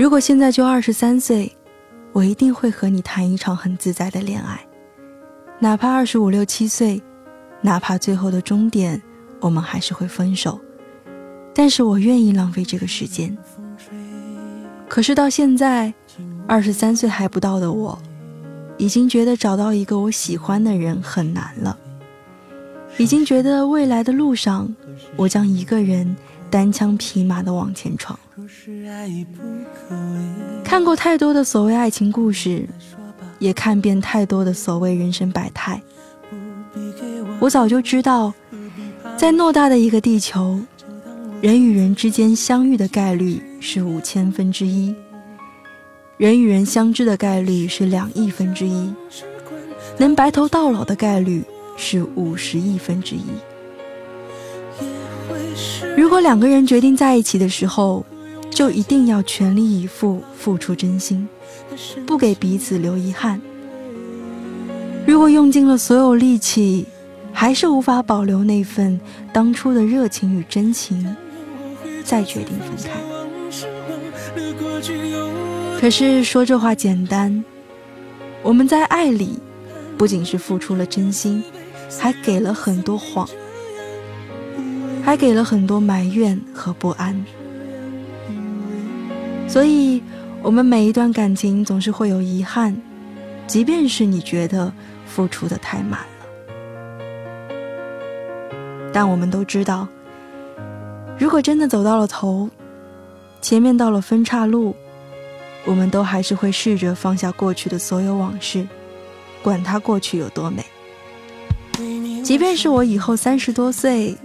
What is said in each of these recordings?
如果现在就二十三岁，我一定会和你谈一场很自在的恋爱，哪怕二十五六七岁，哪怕最后的终点我们还是会分手，但是我愿意浪费这个时间。可是到现在，二十三岁还不到的我，已经觉得找到一个我喜欢的人很难了，已经觉得未来的路上，我将一个人。单枪匹马的往前闯，看过太多的所谓爱情故事，也看遍太多的所谓人生百态。我早就知道，在偌大的一个地球，人与人之间相遇的概率是五千分之一，人与人相知的概率是两亿分之一，能白头到老的概率是五十亿分之一。如果两个人决定在一起的时候，就一定要全力以赴，付出真心，不给彼此留遗憾。如果用尽了所有力气，还是无法保留那份当初的热情与真情，再决定分开。可是说这话简单，我们在爱里，不仅是付出了真心，还给了很多谎。还给了很多埋怨和不安，所以，我们每一段感情总是会有遗憾，即便是你觉得付出的太满了。但我们都知道，如果真的走到了头，前面到了分岔路，我们都还是会试着放下过去的所有往事，管它过去有多美。即便是我以后三十多岁。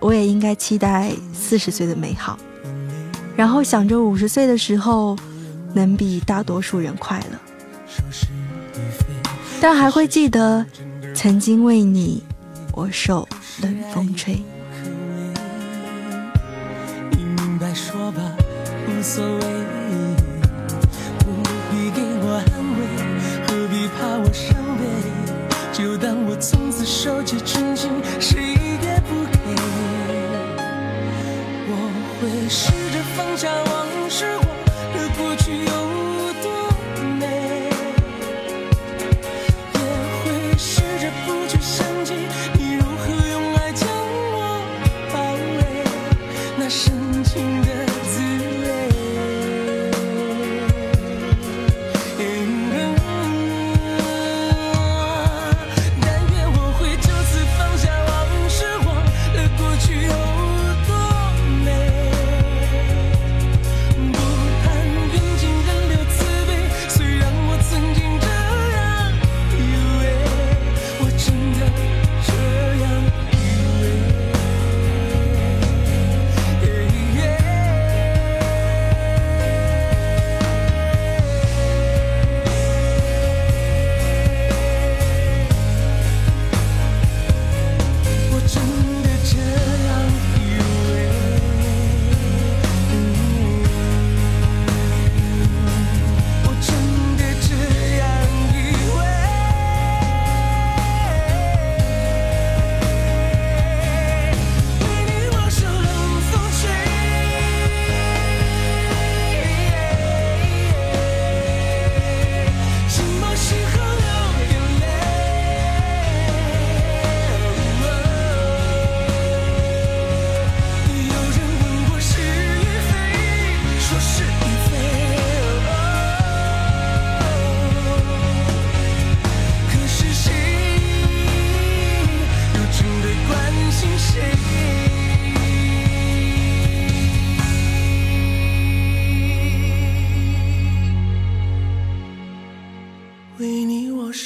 我也应该期待四十岁的美好，然后想着五十岁的时候能比大多数人快乐，但还会记得曾经为你我受冷风吹。你明白说吧，无所谓，不必给我安慰，何必怕我伤悲？就当我从此守着真情，谁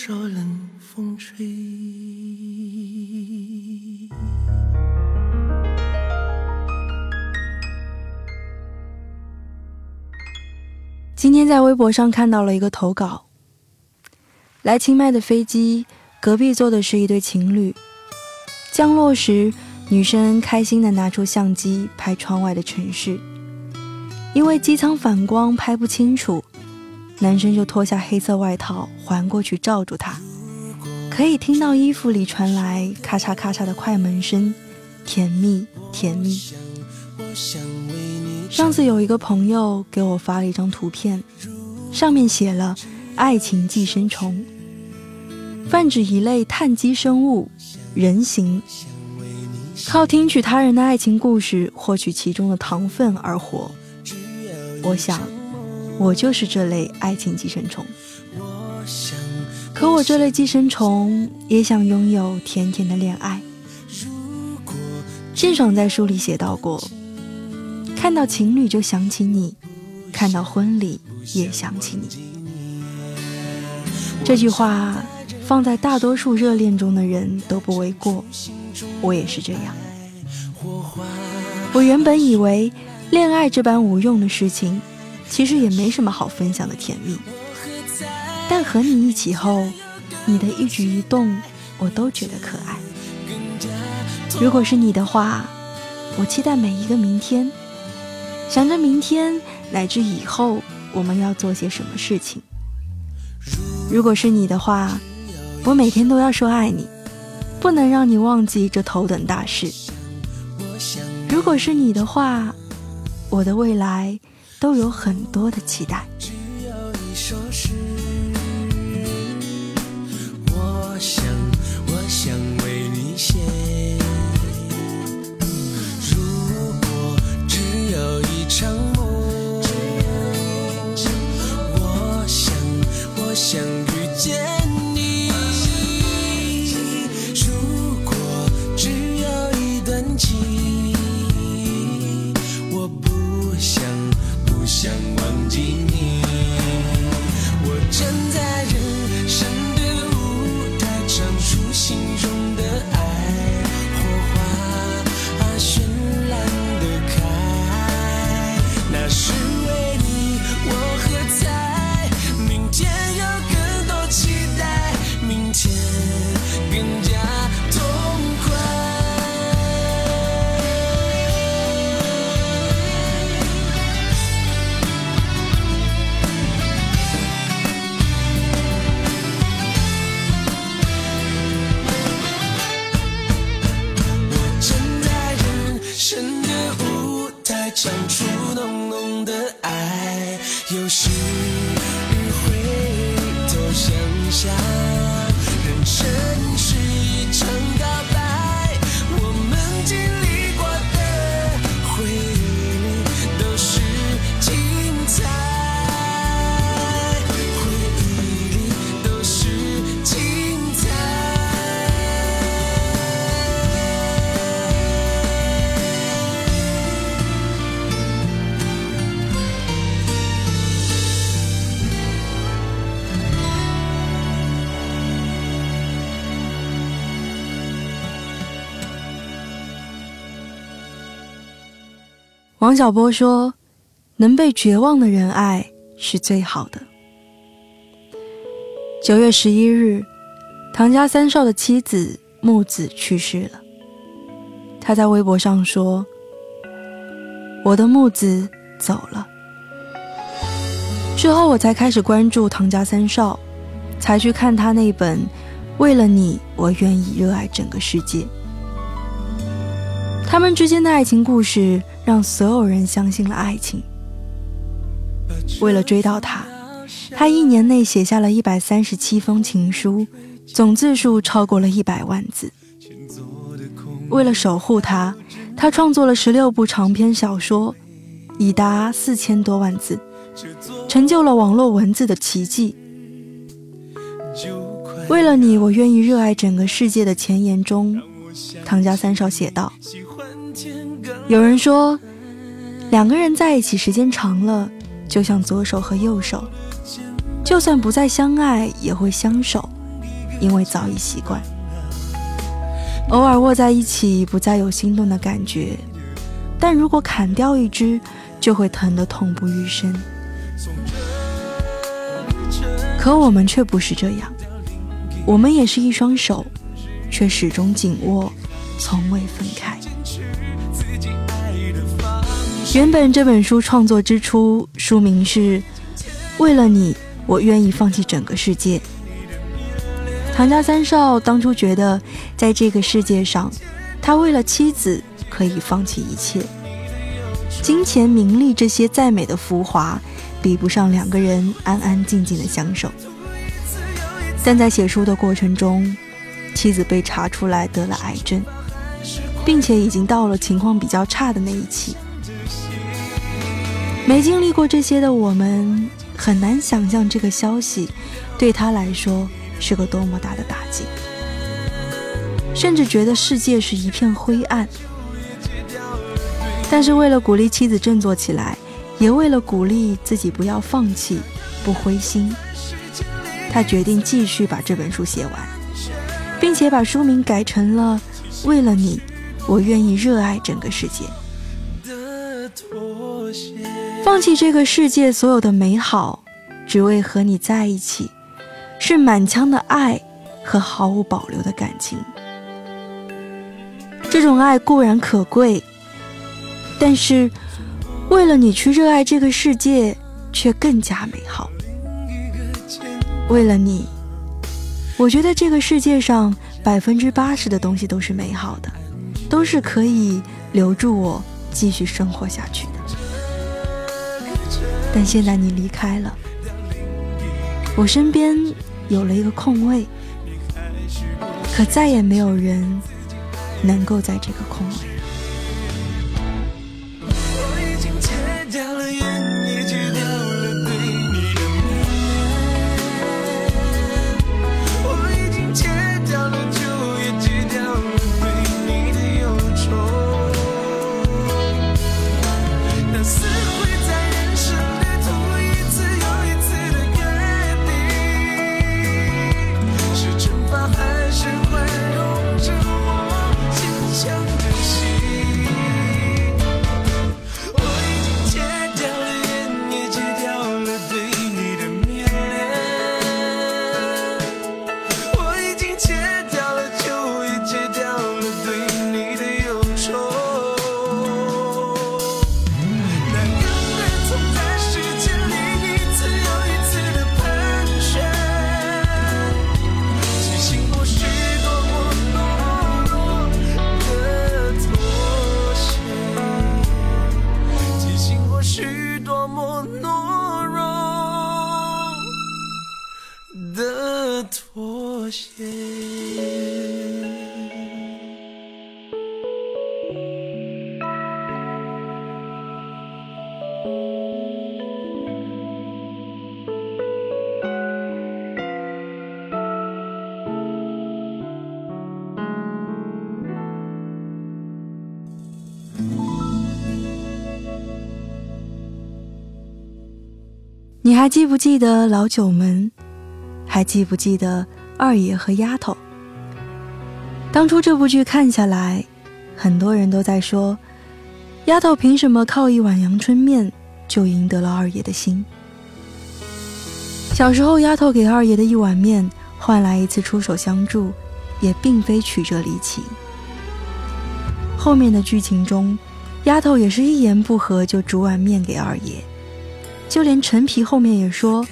少冷风吹今天在微博上看到了一个投稿。来清迈的飞机，隔壁坐的是一对情侣。降落时，女生开心地拿出相机拍窗外的城市。因为机舱反光拍不清楚，男生就脱下黑色外套环过去罩住她，可以听到衣服里传来咔嚓咔嚓的快门声，甜蜜甜蜜。上次有一个朋友给我发了一张图片，上面写了“爱情寄生虫”，泛指一类碳基生物，人形，靠听取他人的爱情故事获取其中的糖分而活。我想，我就是这类爱情寄生虫。可我这类寄生虫也想拥有甜甜的恋爱。郑爽在书里写到过：“看到情侣就想起你，看到婚礼也想起你。”这句话放在大多数热恋中的人都不为过，我也是这样。我原本以为恋爱这般无用的事情，其实也没什么好分享的甜蜜。但和你一起后，你的一举一动我都觉得可爱。如果是你的话，我期待每一个明天，想着明天乃至以后我们要做些什么事情。如果是你的话，我每天都要说爱你，不能让你忘记这头等大事。如果是你的话，我的未来都有很多的期待。王小波说：“能被绝望的人爱是最好的。”九月十一日，唐家三少的妻子木子去世了。他在微博上说：“我的木子走了。”之后我才开始关注唐家三少，才去看他那本《为了你，我愿意热爱整个世界》。他们之间的爱情故事。让所有人相信了爱情。为了追到他，他一年内写下了一百三十七封情书，总字数超过了一百万字。为了守护他，他创作了十六部长篇小说，已达四千多万字，成就了网络文字的奇迹。为了你，我愿意热爱整个世界的前言中，唐家三少写道。有人说，两个人在一起时间长了，就像左手和右手，就算不再相爱，也会相守，因为早已习惯。偶尔握在一起，不再有心动的感觉，但如果砍掉一只，就会疼得痛不欲生。可我们却不是这样，我们也是一双手，却始终紧握，从未分开。原本这本书创作之初，书名是《为了你，我愿意放弃整个世界》。唐家三少当初觉得，在这个世界上，他为了妻子可以放弃一切，金钱、名利这些再美的浮华，比不上两个人安安静静的相守。但在写书的过程中，妻子被查出来得了癌症，并且已经到了情况比较差的那一期。没经历过这些的我们，很难想象这个消息对他来说是个多么大的打击，甚至觉得世界是一片灰暗。但是为了鼓励妻子振作起来，也为了鼓励自己不要放弃、不灰心，他决定继续把这本书写完，并且把书名改成了《为了你，我愿意热爱整个世界》。放弃这个世界所有的美好，只为和你在一起，是满腔的爱和毫无保留的感情。这种爱固然可贵，但是为了你去热爱这个世界，却更加美好。为了你，我觉得这个世界上百分之八十的东西都是美好的，都是可以留住我继续生活下去。但现在你离开了，我身边有了一个空位，可再也没有人能够在这个空位。还记不记得老九门？还记不记得二爷和丫头？当初这部剧看下来，很多人都在说，丫头凭什么靠一碗阳春面就赢得了二爷的心？小时候，丫头给二爷的一碗面换来一次出手相助，也并非曲折离奇。后面的剧情中，丫头也是一言不合就煮碗面给二爷。就连陈皮后面也说，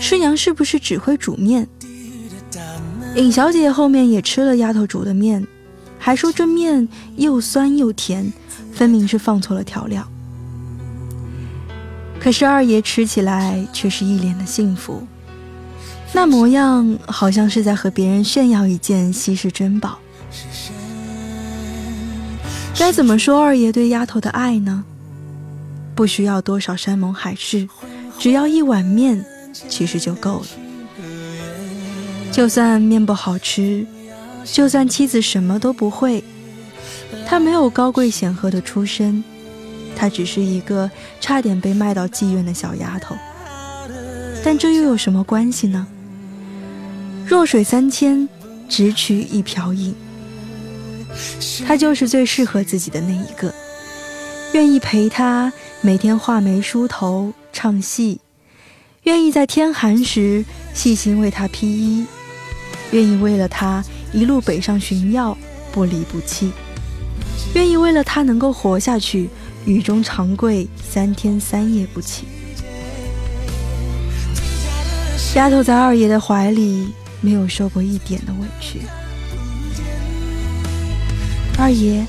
师娘是不是只会煮面？尹小姐后面也吃了丫头煮的面，还说这面又酸又甜，分明是放错了调料。可是二爷吃起来却是一脸的幸福，那模样好像是在和别人炫耀一件稀世珍宝。该怎么说二爷对丫头的爱呢？不需要多少山盟海誓，只要一碗面，其实就够了。就算面不好吃，就算妻子什么都不会，他没有高贵显赫的出身，他只是一个差点被卖到妓院的小丫头。但这又有什么关系呢？弱水三千，只取一瓢饮。他就是最适合自己的那一个，愿意陪她。每天画眉梳头唱戏，愿意在天寒时细心为他披衣，愿意为了他一路北上寻药不离不弃，愿意为了他能够活下去雨中长跪三天三夜不起。丫头在二爷的怀里没有受过一点的委屈。二爷，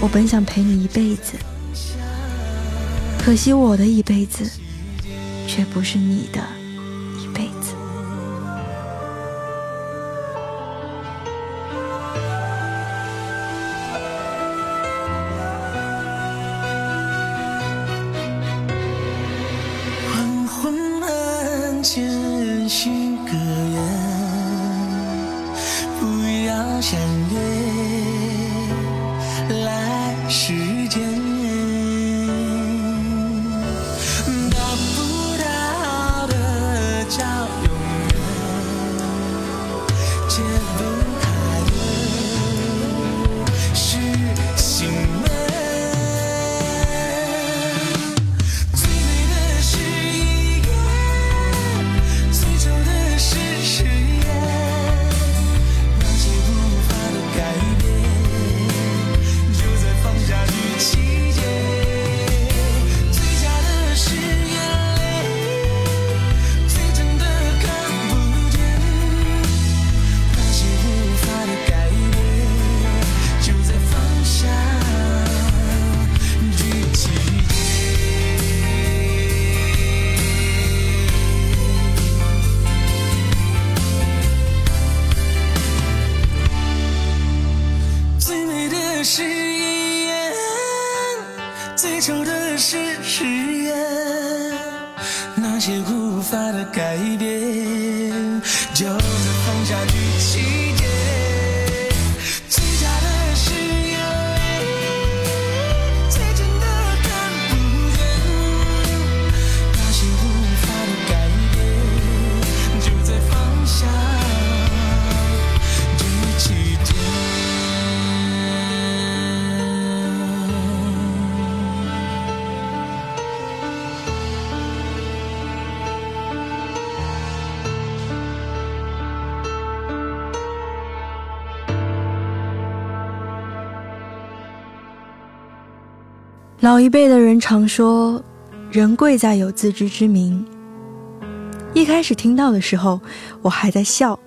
我本想陪你一辈子，可惜我的一辈子，却不是你的。老一辈的人常说，人贵在有自知之明。一开始听到的时候，我还在笑，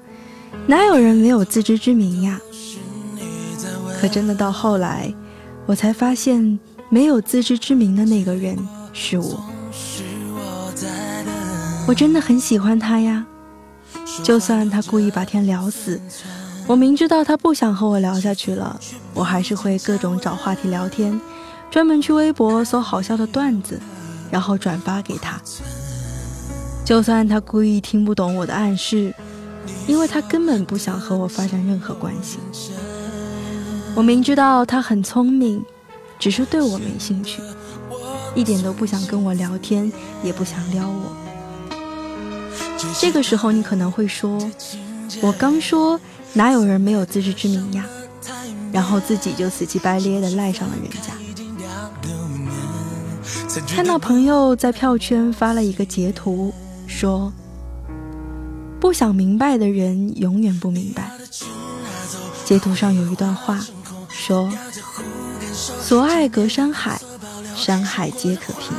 哪有人没有自知之明呀？可真的到后来，我才发现，没有自知之明的那个人是我。我真的很喜欢他呀，就算他故意把天聊死，我明知道他不想和我聊下去了，我还是会各种找话题聊天。专门去微博搜好笑的段子，然后转发给他。就算他故意听不懂我的暗示，因为他根本不想和我发展任何关系。我明知道他很聪明，只是对我没兴趣，一点都不想跟我聊天，也不想撩我。这个时候你可能会说：“我刚说哪有人没有自知之明呀？”然后自己就死乞白咧的赖上了人家。看到朋友在票圈发了一个截图，说：“不想明白的人永远不明白。”截图上有一段话，说：“所爱隔山海，山海皆可平。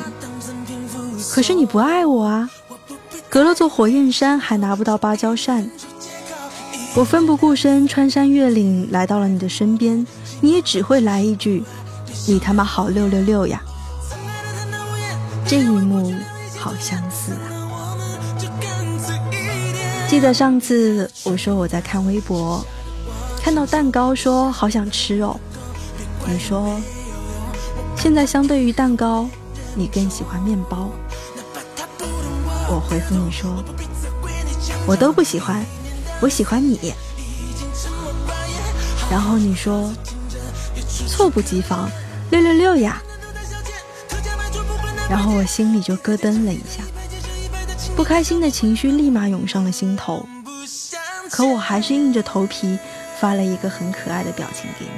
可是你不爱我啊，隔了座火焰山还拿不到芭蕉扇。我奋不顾身穿山越岭来到了你的身边，你也只会来一句：‘你他妈好六六六呀！’这一幕好相似啊！记得上次我说我在看微博，看到蛋糕说好想吃哦。你说现在相对于蛋糕，你更喜欢面包。我回复你说我都不喜欢，我喜欢你。然后你说猝不及防，六六六呀！然后我心里就咯噔了一下，不开心的情绪立马涌上了心头。可我还是硬着头皮发了一个很可爱的表情给你。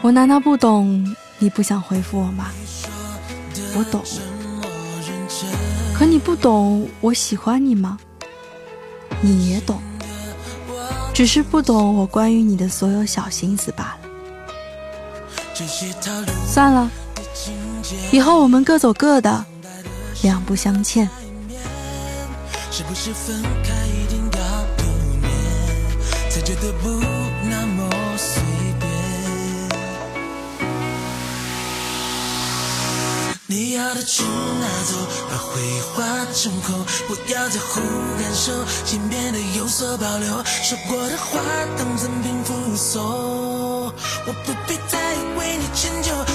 我难道不懂你不想回复我吗？我懂。可你不懂我喜欢你吗？你也懂，只是不懂我关于你的所有小心思罢了。算了。以后我们各走各的两不相欠。是不是分开一定要才觉得不那么随便你要的拿走把回忆化成空不要在乎感受有所保留说过的话当我不必再为你迁就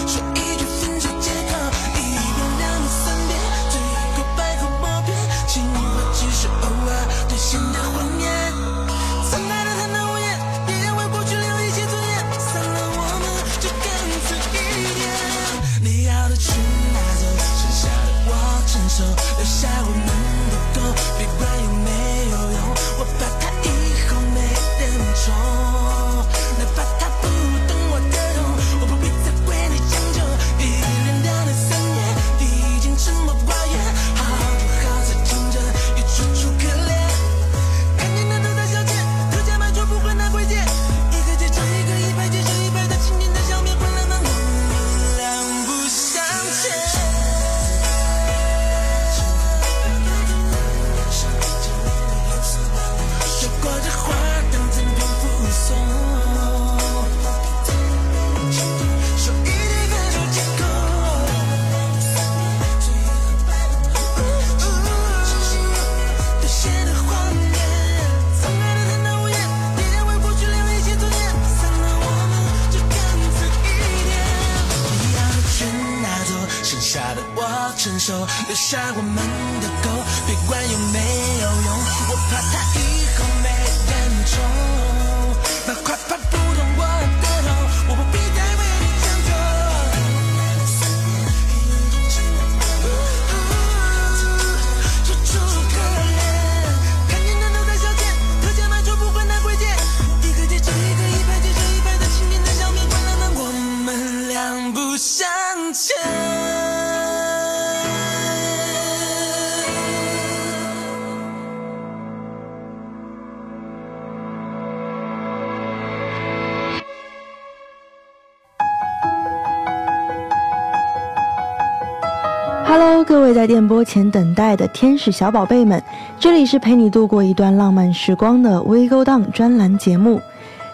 在电波前等待的天使小宝贝们，这里是陪你度过一段浪漫时光的微勾当专栏节目。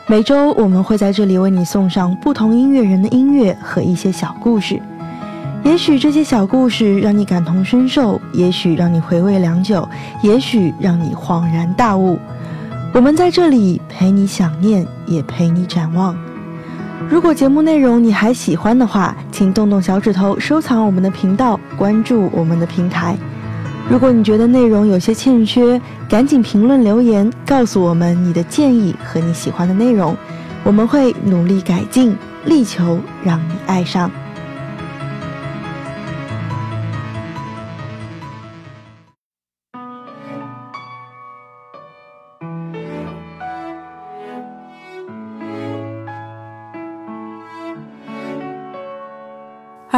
每周我们会在这里为你送上不同音乐人的音乐和一些小故事。也许这些小故事让你感同身受，也许让你回味良久，也许让你恍然大悟。我们在这里陪你想念，也陪你展望。如果节目内容你还喜欢的话，请动动小指头收藏我们的频道，关注我们的平台。如果你觉得内容有些欠缺，赶紧评论留言告诉我们你的建议和你喜欢的内容，我们会努力改进，力求让你爱上。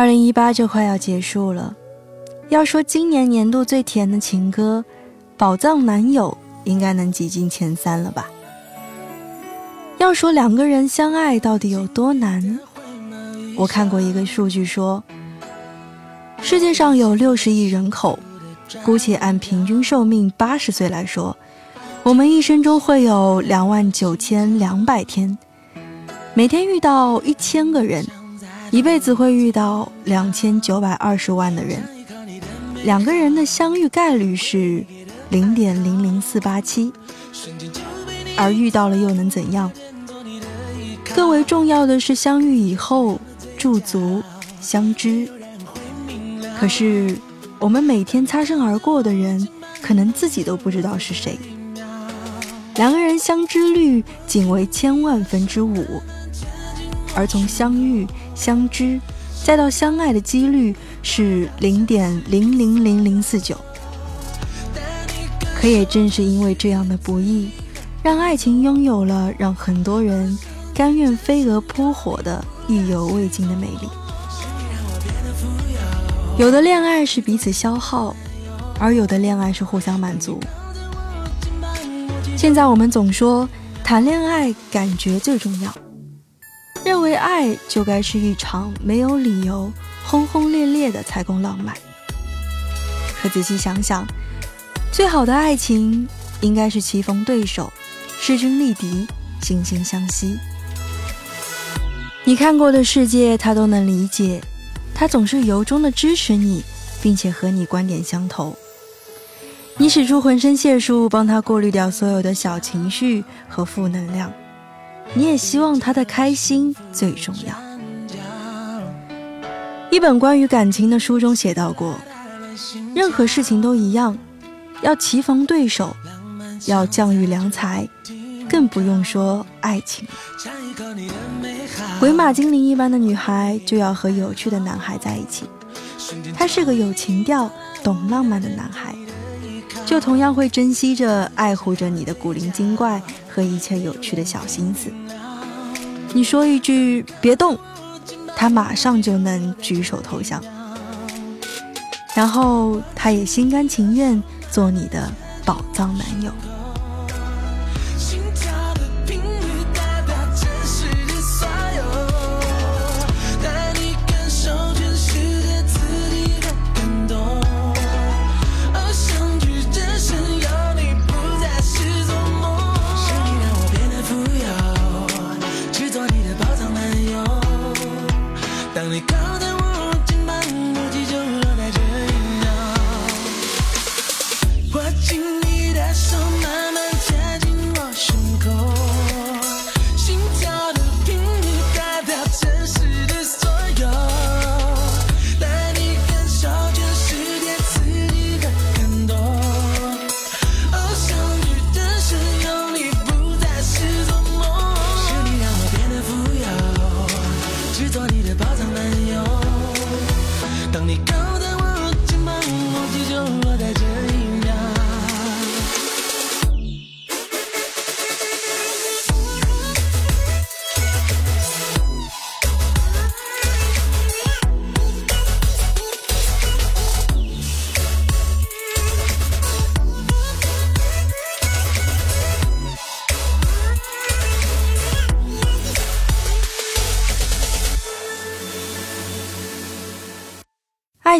零一八就快要结束了，要说今年年度最甜的情歌，《宝藏男友》应该能挤进前三了吧？要说两个人相爱到底有多难，我看过一个数据说，世界上有六十亿人口，姑且按平均寿命八十岁来说，我们一生中会有两万九千两百天，每天遇到一千个人。一辈子会遇到两千九百二十万的人，两个人的相遇概率是零点零零四八七，而遇到了又能怎样？更为重要的是相遇以后驻足相知。可是我们每天擦身而过的人，可能自己都不知道是谁。两个人相知率仅为千万分之五，而从相遇。相知，再到相爱的几率是零点零零零零四九。可也正是因为这样的不易，让爱情拥有了让很多人甘愿飞蛾扑火的意犹未尽的美丽。有的恋爱是彼此消耗，而有的恋爱是互相满足。现在我们总说谈恋爱感觉最重要。认为爱就该是一场没有理由、轰轰烈烈的才够浪漫。可仔细想想，最好的爱情应该是棋逢对手、势均力敌、惺惺相惜。你看过的世界，他都能理解；他总是由衷的支持你，并且和你观点相投。你使出浑身解数帮他过滤掉所有的小情绪和负能量，你也希望他的开心最重要。一本关于感情的书中写到过，任何事情都一样，要棋逢对手，要将遇良才，更不用说爱情了。鬼马精灵一般的女孩就要和有趣的男孩在一起，他是个有情调、懂浪漫的男孩。就同样会珍惜着、爱护着你的古灵精怪和一切有趣的小心思。你说一句“别动”，他马上就能举手投降，然后他也心甘情愿做你的宝藏男友。爱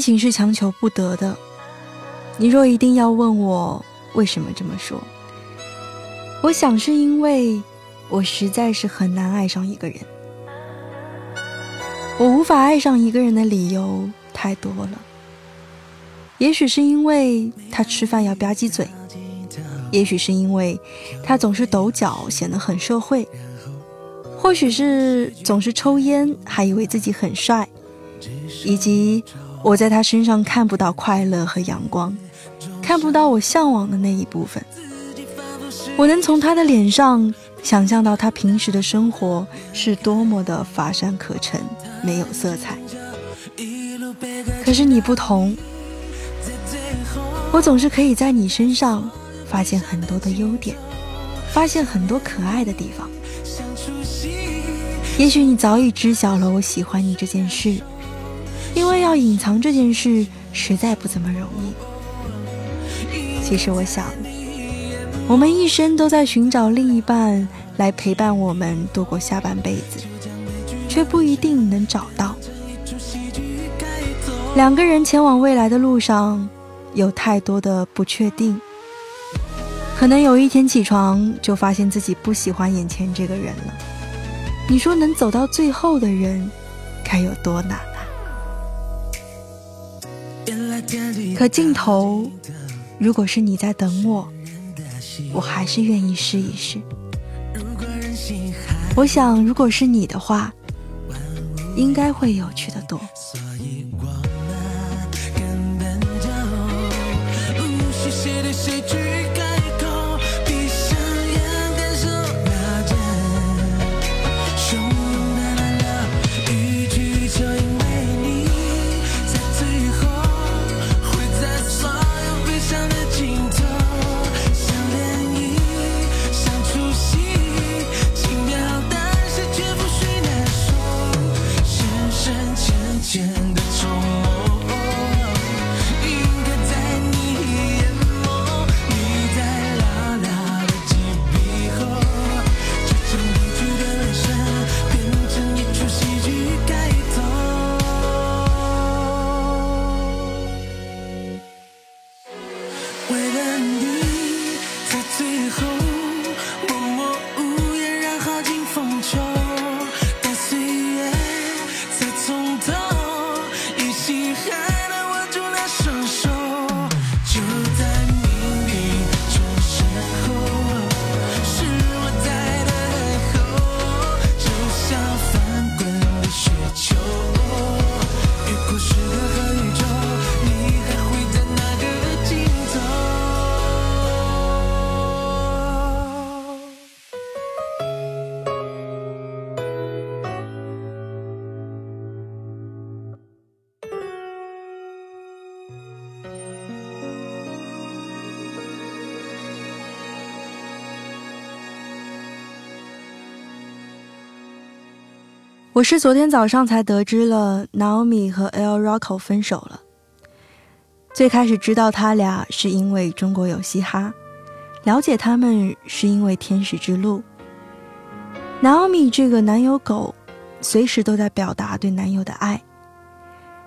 情是强求不得的。你若一定要问我为什么这么说，我想是因为我实在是很难爱上一个人。我无法爱上一个人的理由太多了。也许是因为他吃饭要吧唧嘴，也许是因为他总是抖脚显得很社会，或许是总是抽烟还以为自己很帅，以及。我在他身上看不到快乐和阳光，看不到我向往的那一部分。我能从他的脸上想象到他平时的生活是多么的乏善可陈，没有色彩。可是你不同，我总是可以在你身上发现很多的优点，发现很多可爱的地方。也许你早已知晓了我喜欢你这件事。因为要隐藏这件事实在不怎么容易。其实我想，我们一生都在寻找另一半来陪伴我们度过下半辈子，却不一定能找到。两个人前往未来的路上，有太多的不确定。可能有一天起床就发现自己不喜欢眼前这个人了。你说能走到最后的人，该有多难？可镜头，如果是你在等我，我还是愿意试一试。我想，如果是你的话，应该会有趣的多。我是昨天早上才得知了 Naomi 和 El Rocco 分手了。最开始知道他俩是因为中国有嘻哈，了解他们是因为天使之路。Naomi 这个男友狗，随时都在表达对男友的爱。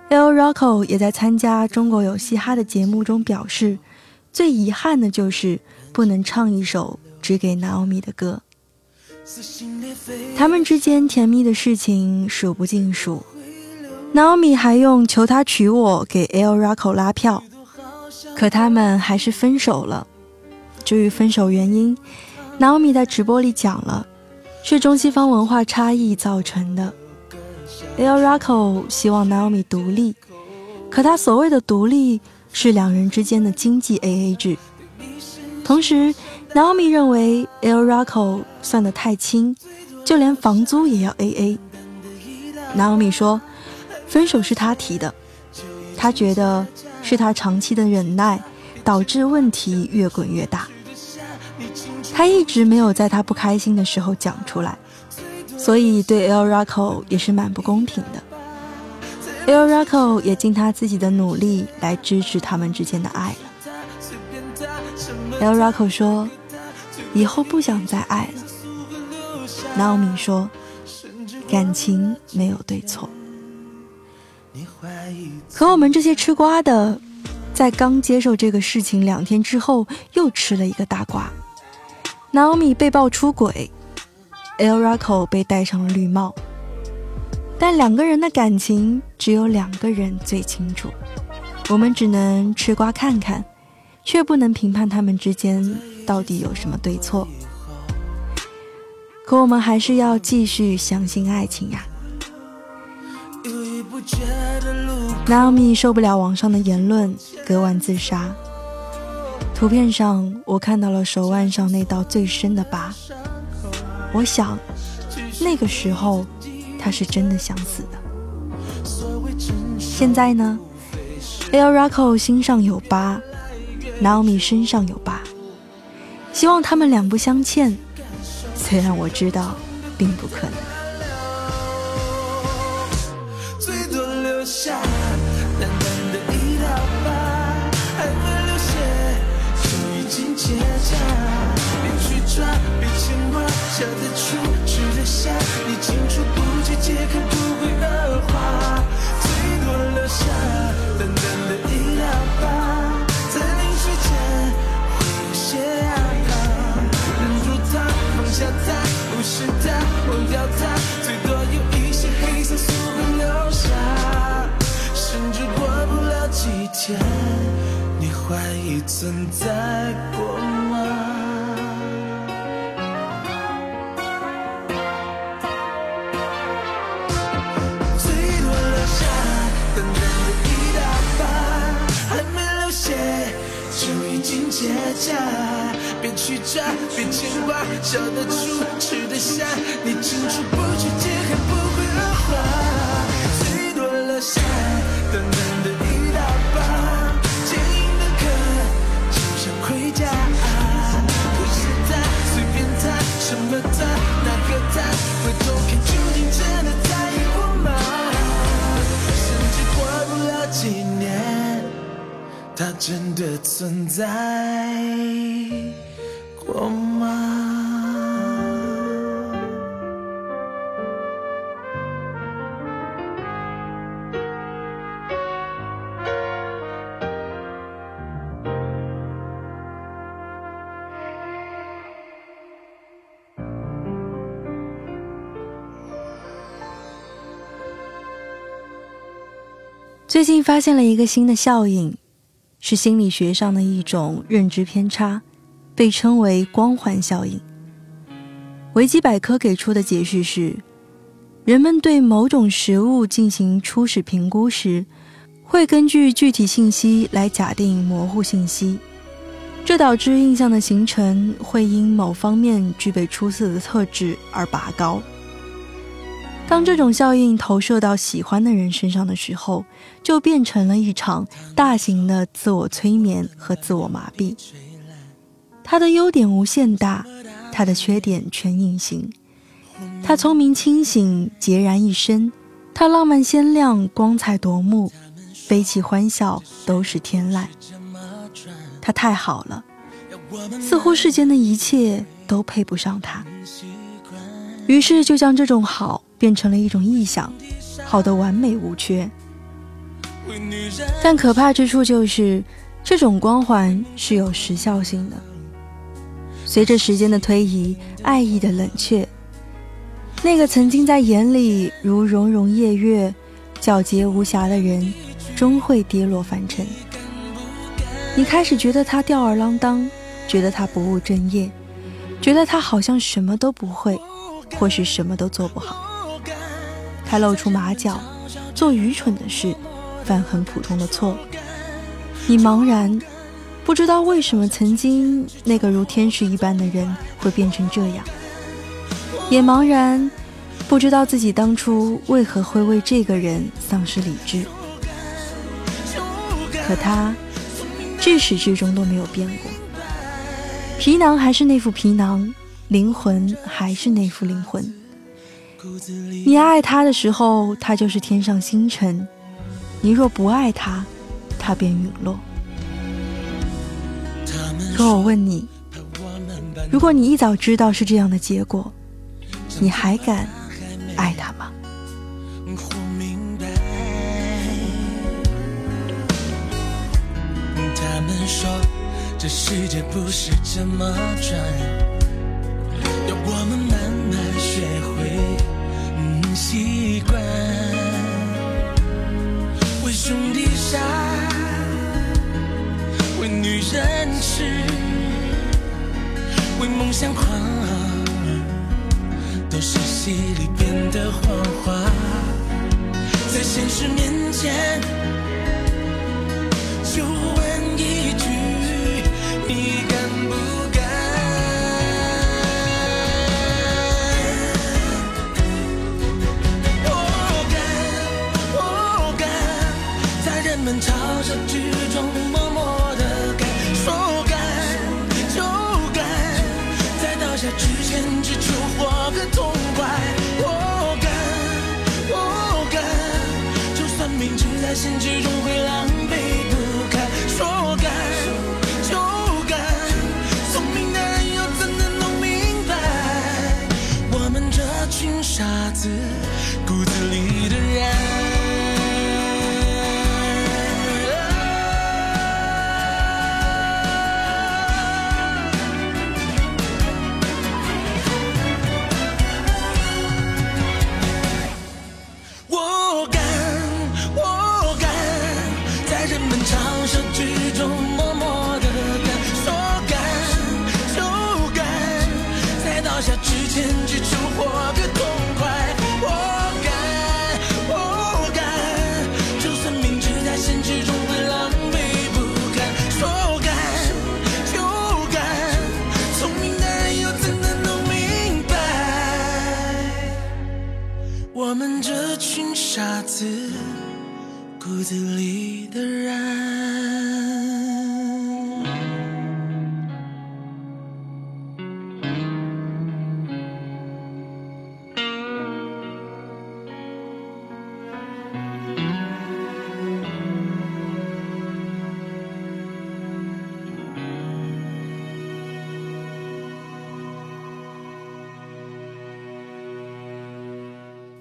El Rocco 也在参加中国有嘻哈的节目中表示，最遗憾的就是不能唱一首只给 Naomi 的歌。他们之间甜蜜的事情数不尽数。Naomi 还用求他娶我给 El Rocco 拉票，可他们还是分手了。至于分手原因，Naomi 在直播里讲了，是中西方文化差异造成的。El Rocco 希望 Naomi 独立，可他所谓的独立是两人之间的经济 AA 制。同时，Naomi 认为 El Rocco 算得太轻，就连房租也要 AA。Naomi 说，分手是他提的，他觉得是他长期的忍耐导致问题越滚越大。他一直没有在他不开心的时候讲出来。所以对 El Rocco 也是蛮不公平的。El Rocco 也尽他自己的努力来支持他们之间的爱了。El Rocco 说：“以后不想再爱了。” Naomi 说：“感情没有对错。”可我们这些吃瓜的，在刚接受这个事情两天之后，又吃了一个大瓜。Naomi 被曝出轨。El Rocco 被戴上了绿帽，但两个人的感情只有两个人最清楚，我们只能吃瓜看看，却不能评判他们之间到底有什么对错。可我们还是要继续相信爱情呀。Naomi 受不了网上的言论，割腕自杀。图片上我看到了手腕上那道最深的疤。我想，那个时候他是真的想死的。现在呢，El Rocco 心上有疤，Naomi 身上有疤，希望他们两不相欠。虽然我知道，并不可能。笑几天，你怀疑存在过吗？结痂，别去抓，别牵挂，笑得出，吃得下。你清楚不去解开不会恶化，最多留下等像盔甲，不是他，随便他，什么他，哪个他，回头看究竟真的在意我吗？甚至过不了几年。他真的存在最近发现了一个新的效应。是心理学上的一种认知偏差，被称为光环效应。维基百科给出的解释是：人们对某种食物进行初始评估时，会根据具体信息来假定模糊信息，这导致印象的形成会因某方面具备出色的特质而拔高。当这种效应投射到喜欢的人身上的时候，就变成了一场大型的自我催眠和自我麻痹。他的优点无限大，他的缺点全隐形。他聪明清醒，孑然一身；他浪漫鲜亮，光彩夺目，悲泣欢笑都是天籁。他太好了，似乎世间的一切都配不上他。于是就将这种好变成了一种臆想，好的完美无缺。但可怕之处就是，这种光环是有时效性的。随着时间的推移，爱意的冷却，那个曾经在眼里如融融夜月、皎洁无瑕的人，终会跌落凡尘。你开始觉得他吊儿郎当，觉得他不务正业，觉得他好像什么都不会，或是什么都做不好。他露出马脚，做愚蠢的事。犯很普通的错，你茫然，不知道为什么曾经那个如天使一般的人会变成这样，也茫然，不知道自己当初为何会为这个人丧失理智。可他至始至终都没有变过，皮囊还是那副皮囊，灵魂还是那副灵魂。你爱他的时候，他就是天上星辰。你若不爱他，他便陨落。可我问你，如果你一早知道是这样的结果，你还敢爱他吗？他们说这世界不是这么转，下，为女人痴，为梦想狂，都是戏里边的谎话，在现实面前，就问一句，你敢不？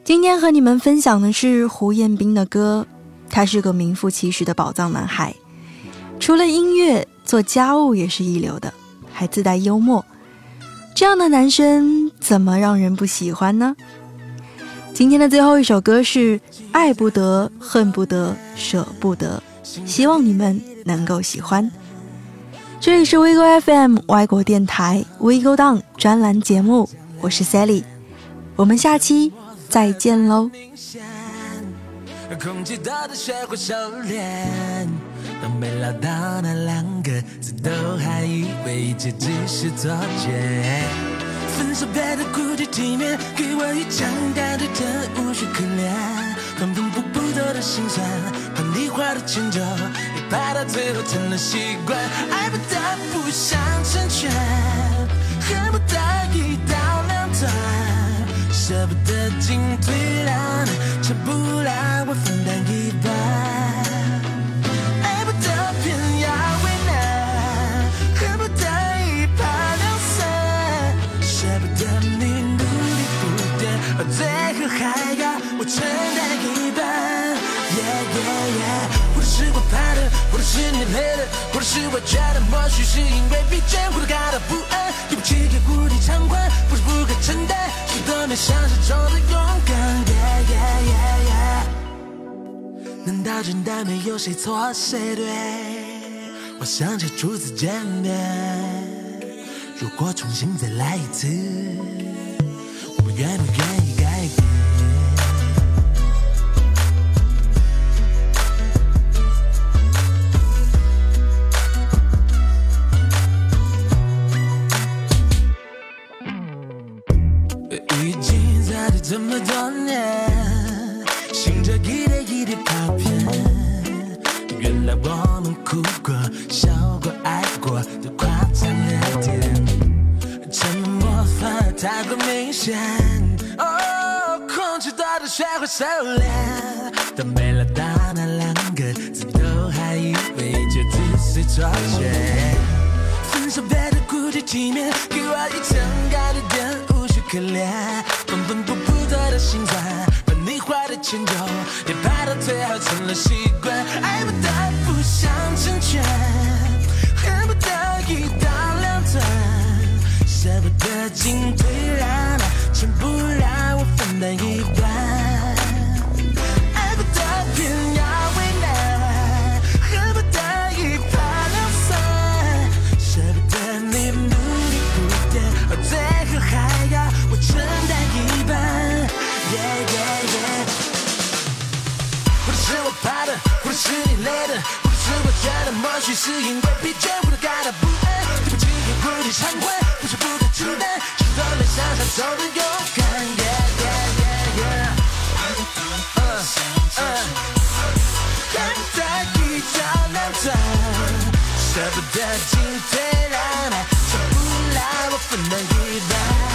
今天和你们分享的是胡彦斌的歌，他是个名副其实的宝藏男孩，除了音乐，做家务也是一流的，还自带幽默。这样的男生怎么让人不喜欢呢？今天的最后一首歌是《爱不得，恨不得，舍不得》，希望你们能够喜欢。这里是 WeGo FM 外国电台 WeGo Down 专栏节目，我是 Sally，我们下期。再见喽。空气都在学会收敛，当没唠叨那两个字，都还以为一切只是错觉。分手别的固执体面，给我一张大嘴的无需可怜。缝缝补补做的心酸，怕你画的迁就，也怕到最后成了习惯。爱不得不想成全，恨不得一刀两断。舍不得进退两难，撑不来我分担一半。爱不得偏要为难，恨不得一拍两散，舍不得你努力不变，而最后还要我承担一半。Yeah yeah yeah，或者是我怕的，或者是你累的，或者是我觉得或许是因为疲倦，或者感到不安，对不起给无力偿还，不是不可承担，是都没想象中的勇敢。Yeah yeah yeah yeah，难道真的没有谁错谁对？我想着初次见面，如果重新再来一次，我愿不愿意哦，空气多的学会收敛，当没了“大”那两个字，都还以为就只是错觉。分手背的孤寂体面，给我一层盖的点，无需可怜。缝缝补补的心酸，把你坏的迁就，也怕到最后成了习惯。爱不得不想成全，恨不得一刀两断，舍不得进退让，撑不来我分担一半。爱不得偏要为难，恨不得一拍两散，舍不得你努力不变，而最后还要我承担一半。Yeah yeah yeah，不是我怕的，不是你累的，不是我觉得默许是因为疲倦，或者感到不安，对不起也，不是不可承担，是都没想象中的勇敢。Yeah yeah yeah yeah。嗯嗯，恨不得一刀两断，舍不得进退让，撑不来我分担一半。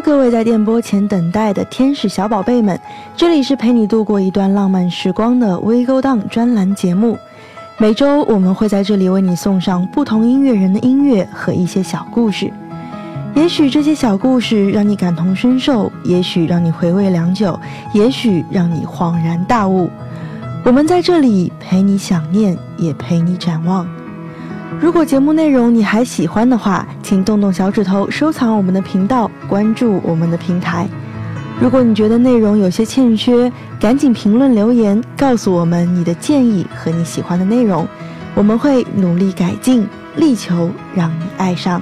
各位在电波前等待的天使小宝贝们，这里是陪你度过一段浪漫时光的 We Go Down 专栏节目。每周我们会在这里为你送上不同音乐人的音乐和一些小故事。也许这些小故事让你感同身受，也许让你回味良久，也许让你恍然大悟。我们在这里陪你想念，也陪你展望。如果节目内容你还喜欢的话，请动动小指头收藏我们的频道，关注我们的平台。如果你觉得内容有些欠缺，赶紧评论留言告诉我们你的建议和你喜欢的内容，我们会努力改进，力求让你爱上。